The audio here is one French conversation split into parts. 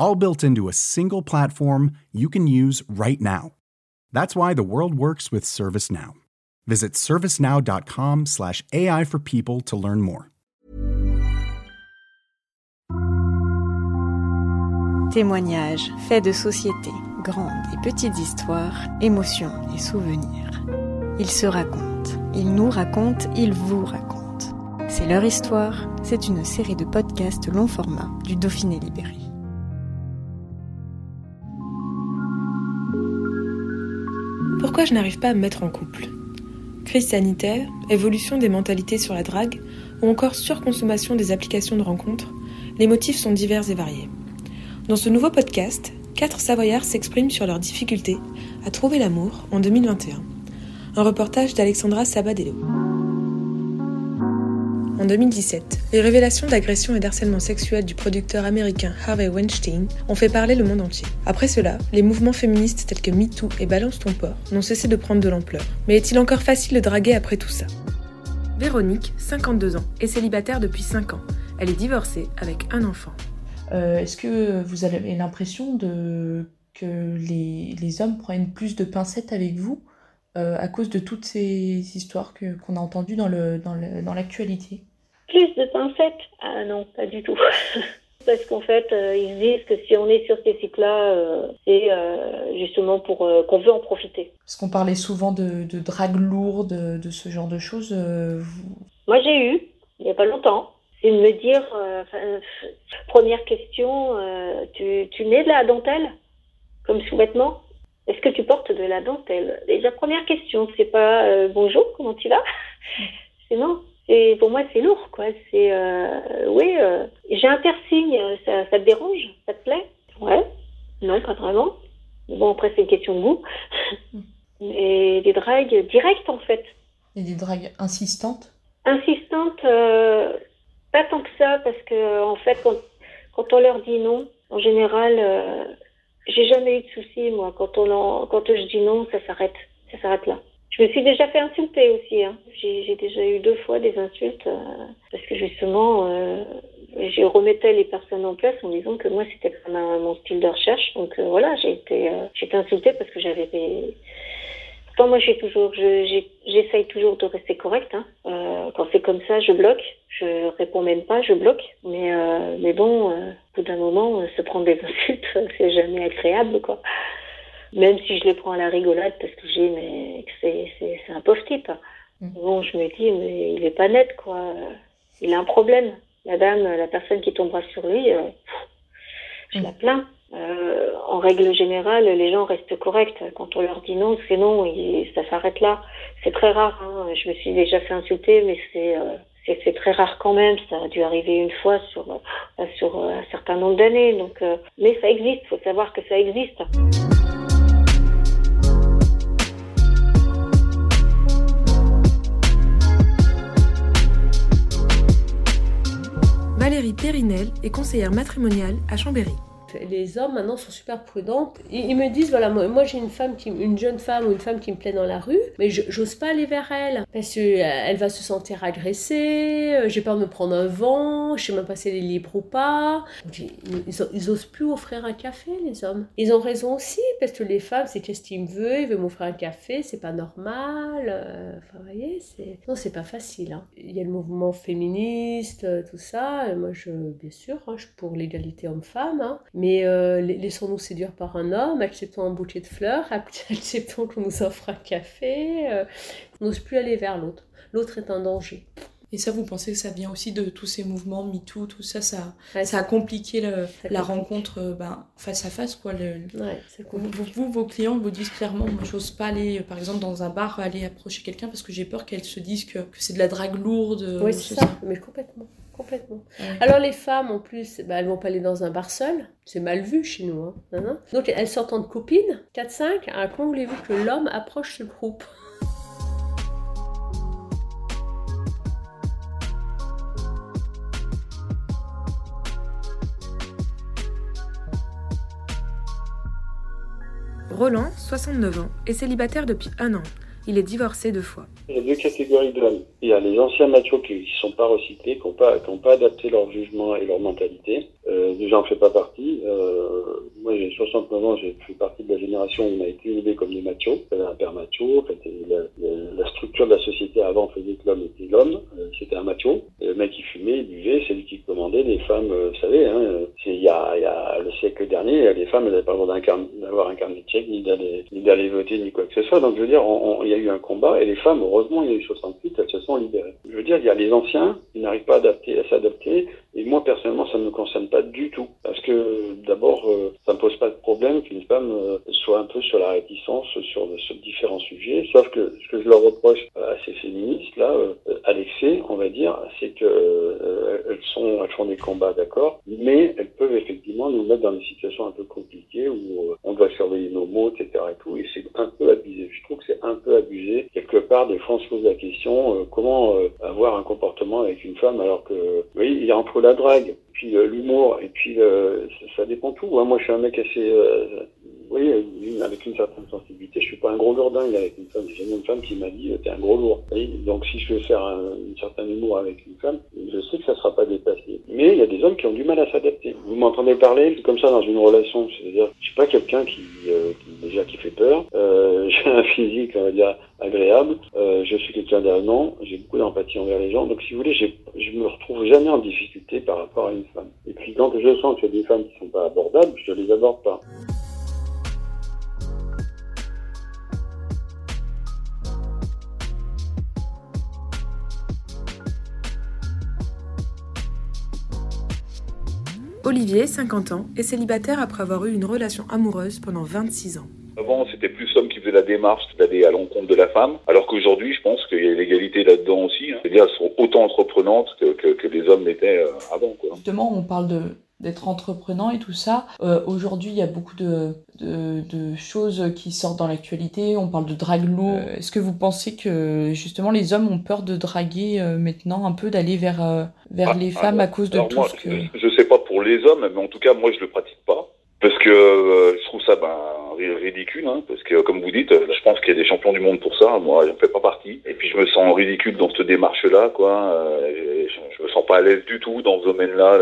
all built into a single platform you can use right now. That's why the world works with ServiceNow. Visit servicenow.com/slash AI for people to learn more. Témoignages, faits de société, grandes et petites histoires, émotions et souvenirs. Ils se racontent, ils nous racontent, ils vous racontent. C'est leur histoire, c'est une série de podcasts long format du Dauphiné Libéré. Je n'arrive pas à me mettre en couple? Crise sanitaire, évolution des mentalités sur la drague, ou encore surconsommation des applications de rencontres, les motifs sont divers et variés. Dans ce nouveau podcast, quatre Savoyards s'expriment sur leurs difficultés à trouver l'amour en 2021. Un reportage d'Alexandra Sabadello. En 2017, les révélations d'agression et d'harcèlement sexuel du producteur américain Harvey Weinstein ont fait parler le monde entier. Après cela, les mouvements féministes tels que MeToo et Balance ton port n'ont cessé de prendre de l'ampleur. Mais est-il encore facile de draguer après tout ça? Véronique, 52 ans, est célibataire depuis 5 ans. Elle est divorcée avec un enfant. Euh, est-ce que vous avez l'impression que les, hommes prennent plus de pincettes avec vous euh, à cause de toutes ces histoires qu'on a entendues dans l'actualité? Plus de pincettes Ah non, pas du tout. Parce qu'en fait, euh, ils disent que si on est sur ces sites-là, euh, c'est euh, justement pour qu'on veut en profiter. Parce qu'on parlait souvent de, de drague lourde, de ce genre de choses. Moi, j'ai eu, il n'y a pas longtemps. C'est de me dire, première question, tu, tu mets de la dentelle comme sous-vêtement? Est-ce que tu portes de la dentelle? Déjà, première question, c'est pas bonjour, comment tu vas? C'est non. Et pour moi, c'est lourd, quoi. C'est, euh, oui, euh, j'ai un piercing, ça, ça te dérange? Ça te plaît? Ouais. Non, pas vraiment. Bon, après, c'est une question de goût. Et des dragues directes, en fait. Et des dragues insistantes? Insistantes, euh, pas tant que ça, parce que, en fait, quand, quand on leur dit non, en général, euh, j'ai jamais eu de soucis, moi. Quand, on quand je dis non, ça s'arrête. Ça s'arrête là. Je me suis déjà fait insulter aussi. Hein. J'ai déjà eu deux fois des insultes euh, parce que justement, euh, je remettais les personnes en place en disant que moi c'était comme mon style de recherche. Donc euh, voilà, j'ai été, euh, j'ai été insultée parce que j'avais des. Pourtant moi j'ai toujours, j'essaye toujours de rester correcte. Hein. Euh, quand c'est comme ça, je bloque. Je réponds même pas, je bloque. Mais mais bon, au bout d'un moment, se prendre des insultes, c'est jamais agréable quoi même si je les prends à la rigolade parce que j'ai mais c'est un pauvre type. Mm. Bon, je me dis mais il est pas net quoi. Il a un problème. La dame, la personne qui tombera sur lui, euh, je la plains. Euh, en règle générale, les gens restent corrects. Quand on leur dit non, c'est non, et ça s'arrête là. C'est très rare. Hein. Je me suis déjà fait insulter, mais c'est euh, c'est très rare quand même. Ça a dû arriver une fois sur euh, sur un certain nombre d'années. Donc, euh, mais ça existe. Faut savoir que ça existe. Périnel est conseillère matrimoniale à Chambéry les hommes maintenant sont super prudents. Ils, me disent voilà, moi, j'ai une femme, qui, une jeune femme ou une femme qui me plaît dans la rue, mais j'ose pas aller vers elle parce qu'elle euh, va se sentir agressée, euh, j'ai peur de me prendre un vent, je sais même pas si elle est libre ou pas. Ils, osent plus offrir un café, les hommes. Ils ont raison aussi parce que les femmes, c'est qu'est-ce qu'il me veut, il veut m'offrir un café, c'est pas normal. Euh, enfin, vous voyez, c'est. Non, c'est pas facile. Hein. Il y a le mouvement féministe, tout ça. Moi, je, bien sûr, hein, je suis pour l'égalité homme-femme. Hein. Mais euh, laissons-nous séduire par un homme, acceptons un bouquet de fleurs, acceptons qu'on nous offre un café. Euh, on n'ose plus aller vers l'autre. L'autre est un danger. Et ça, vous pensez que ça vient aussi de tous ces mouvements MeToo, tout ça, ça, ça a compliqué la rencontre euh, ben, face à face, quoi. Le, vous, vos clients vous disent clairement, moi, j'ose pas aller, par exemple, dans un bar, aller approcher quelqu'un parce que j'ai peur qu'elle se dise que, que c'est de la drague lourde. Oui, c'est ça. mais complètement complètement. Alors les femmes, en plus, bah, elles vont pas aller dans un bar seul. C'est mal vu chez nous. Hein. Donc elles sortent en copines, 4-5. À quand voulez-vous que l'homme approche ce groupe Roland, 69 ans, est célibataire depuis un an. Il est divorcé deux fois. Il y a deux catégories d'hommes. Il y a les anciens machos qui ne sont pas recyclés, qui n'ont pas, pas adapté leur jugement et leur mentalité. Euh, j'en fais pas partie. Euh, moi, j'ai 69 ans, j'ai fait partie de la génération où on a été élevé comme des machos. Un père macho. En fait, la, structure de la société avant faisait que l'homme était l'homme. Euh, c'était un macho. le mec, qui fumait, buvait, c'est lui qui commandait. Les femmes, euh, vous savez, hein, il y y a le siècle dernier, les femmes n'avaient pas le droit d'avoir un carnet de chèque, ni d'aller, voter, ni quoi que ce soit. Donc, je veux dire, il y a eu un combat et les femmes, heureusement, il y a eu 68, elles se sont libérées. Je veux dire, il y a les anciens qui n'arrivent pas à s'adapter et moi, personnellement, ça ne me concerne pas du tout. Parce que, d'abord, euh, ça ne pose pas de problème qu'une femme euh, soit un peu sur la réticence sur, sur différents sujets. Sauf que ce que je leur reproche à ces féministes-là, euh, à l'excès, on va dire, c'est que elles, sont, elles font des combats, d'accord, mais elles peuvent effectivement nous mettre dans des situations un peu compliquées où on doit surveiller nos mots, etc. Et, tout, et c'est un peu abusé. Je trouve que c'est un peu abusé. Quelque part, des fois, on se pose la question, comment avoir un comportement avec une femme alors que, oui, il y a la drague, puis euh, l'humour, et puis euh, ça, dépend tout. Hein. Moi, je suis un mec assez, euh, oui, avec une certaine sensibilité. Je suis pas un gros lourdin avec une femme. J'ai une femme qui m'a dit, t'es un gros lourd. donc, si je veux faire un, certain humour avec une femme, je sais que ça sera pas dépassé. Mais il y a des hommes qui ont du mal à s'adapter. Vous m'entendez parler comme ça dans une relation, c'est-à-dire, je suis pas quelqu'un qui, qui fait peur. j'ai un physique, on va dire, agréable. Euh, je suis quelqu'un d'avenant, j'ai beaucoup d'empathie envers les gens. Donc si vous voulez, je me retrouve jamais en difficulté par rapport à une femme. Et puis quand je sens qu'il y a des femmes qui sont pas abordables, je les aborde pas. Olivier, 50 ans, est célibataire après avoir eu une relation amoureuse pendant 26 ans. Avant, c'était plus l'homme qui faisait la démarche d'aller à l'encontre de la femme, alors qu'aujourd'hui, je pense qu'il y a l'égalité là-dedans aussi. Hein. C'est-à-dire, elles sont autant entreprenantes que, que, les hommes l'étaient euh, avant. Quoi. Justement, on parle de d'être entreprenant et tout ça. Euh, aujourd'hui, il y a beaucoup de, de, de, choses qui sortent dans l'actualité. On parle de drague. Euh, est-ce que vous pensez que justement les hommes ont peur de draguer maintenant un peu, d'aller vers, vers ah, les femmes à cause de tout ce que... Je sais pas pour les hommes, mais en tout cas, moi, je le pratique pas. Parce que je trouve ça ben, ridicule, hein, parce que comme vous dites, je pense qu'il y a des champions du monde pour ça. Moi, j'en fais pas partie. Et puis je me sens ridicule dans cette démarche-là, quoi. Euh, je, me sens pas à l'aise du tout dans ce domaine-là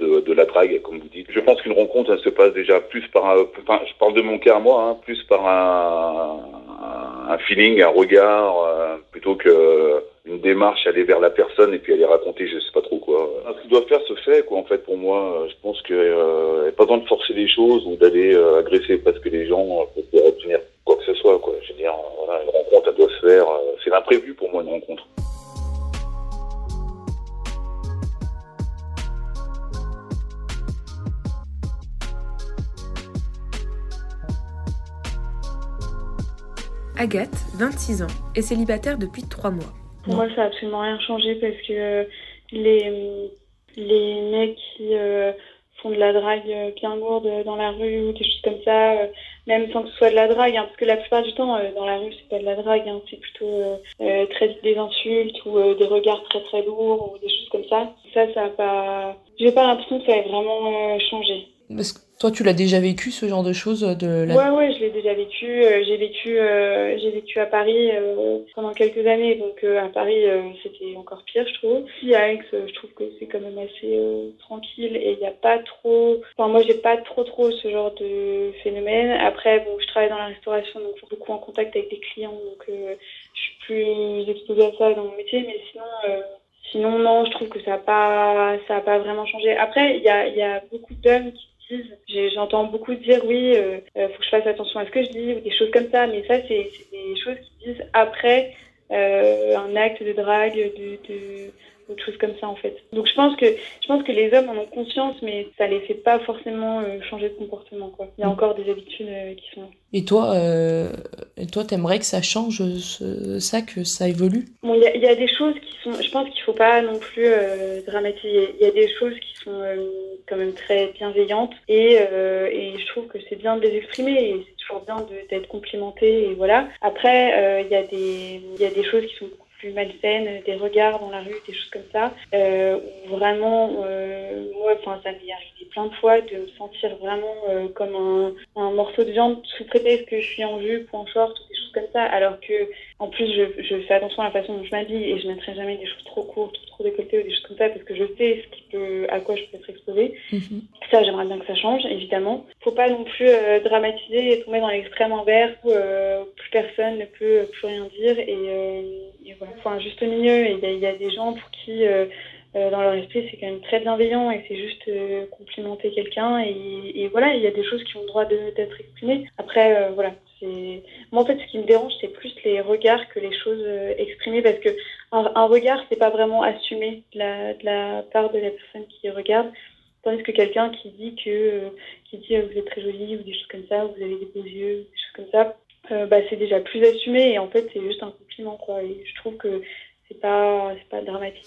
de, de, la drague, comme vous dites. Je pense qu'une rencontre, elle se passe déjà plus par, un, enfin, je parle de mon cas moi, hein, plus par un, un feeling, un regard, euh, plutôt que une démarche, aller vers la personne et puis aller raconter, je sais pas trop quoi. Ce qui doit faire se fait, quoi, en fait, pour moi. Je pense qu'il euh, n'y a pas besoin de forcer les choses ou d'aller euh, agresser parce que les gens euh, pour obtenir quoi que ce soit, quoi. Je veux dire, voilà, une rencontre, elle doit se faire. Euh, c'est l'imprévu pour moi, une rencontre. Agathe, 26 ans, est célibataire depuis 3 mois. Pour moi, ça n'a absolument rien changé parce que euh, les, les mecs qui euh, font de la drague euh, bien lourde dans la rue ou des choses comme ça, même sans que ce soit de la drague, hein, parce que la plupart du temps, dans la rue, c'est pas de la drague, hein, c'est plutôt très des insultes ou des regards très très lourds ou des choses comme ça. Ça, ça n'a pas. J'ai pas l'impression que ça ait vraiment changé. Parce que toi, tu l'as déjà vécu ce genre de choses de la... Ouais, ouais, je l'ai déjà vécu. Euh, j'ai vécu, euh, j'ai vécu à Paris euh, pendant quelques années, donc à Paris c'était encore pire, je trouve. Ici à Aix, je trouve que c'est quand même assez tranquille et il n'y a pas trop. Enfin, moi, j'ai pas trop trop ce genre de phénomène. Après, bon, je travaille dans la restauration, donc je suis beaucoup en contact avec des clients, donc je suis plus exposée à ça dans mon métier, mais sinon. Sinon, non, je trouve que ça n'a pas, pas vraiment changé. Après, il y a, y a beaucoup d'hommes qui J'entends beaucoup dire oui, euh, euh, faut que je fasse attention à ce que je dis ou des choses comme ça, mais ça c'est des choses qui disent après euh, un acte de drague, de ou de choses comme ça en fait. Donc je pense que je pense que les hommes en ont conscience, mais ça les fait pas forcément euh, changer de comportement quoi. Il y a encore des habitudes euh, qui sont. Et toi, euh, et toi, t'aimerais que ça change ça, que ça évolue? Bon, il y, y, a des choses qui sont. Je pense qu'il faut pas non plus dramatiser. Il y a des choses qui sont quand même très bienveillantes et, et je trouve que c'est bien de les exprimer et c'est toujours bien d'être complimenté et voilà. Après, il y a des il y a des choses qui sont plus malsaines, des regards dans la rue, des choses comme ça, euh, vraiment, euh, moi, enfin, ça m'est arrivé plein de fois de me sentir vraiment euh, comme un, morceau de viande sous prétexte que je suis en jupe ou en short ou comme ça, alors que, en plus, je, je fais attention à la façon dont je m'habille et je mettrai jamais des choses trop courtes, trop décolletées ou des choses comme ça parce que je sais ce qui peut, à quoi je peux être exposée. Mhm. Ça, j'aimerais bien que ça change, évidemment. Faut pas non plus euh, dramatiser et tomber dans l'extrême inverse où euh, plus personne ne peut plus rien dire et, euh, et voilà. Faut un juste milieu et il y, y, a des gens pour qui euh, dans leur esprit, c'est quand même très bienveillant et c'est juste euh, complimenter quelqu'un. Et, voilà, il y a des choses qui ont le droit d'être exprimées. Après, euh, voilà. Moi, en fait, ce qui me dérange, c'est plus les regards que les choses exprimées parce que un, un regard, c'est pas vraiment assumé de la, part de la personne qui regarde. Tandis que quelqu'un qui dit que qui dit vous êtes très jolie ou des choses comme ça, vous avez des beaux yeux, des choses comme ça, bah, c'est déjà plus assumé et en fait c'est juste un compliment. Et je trouve que c'est pas pas dramatique.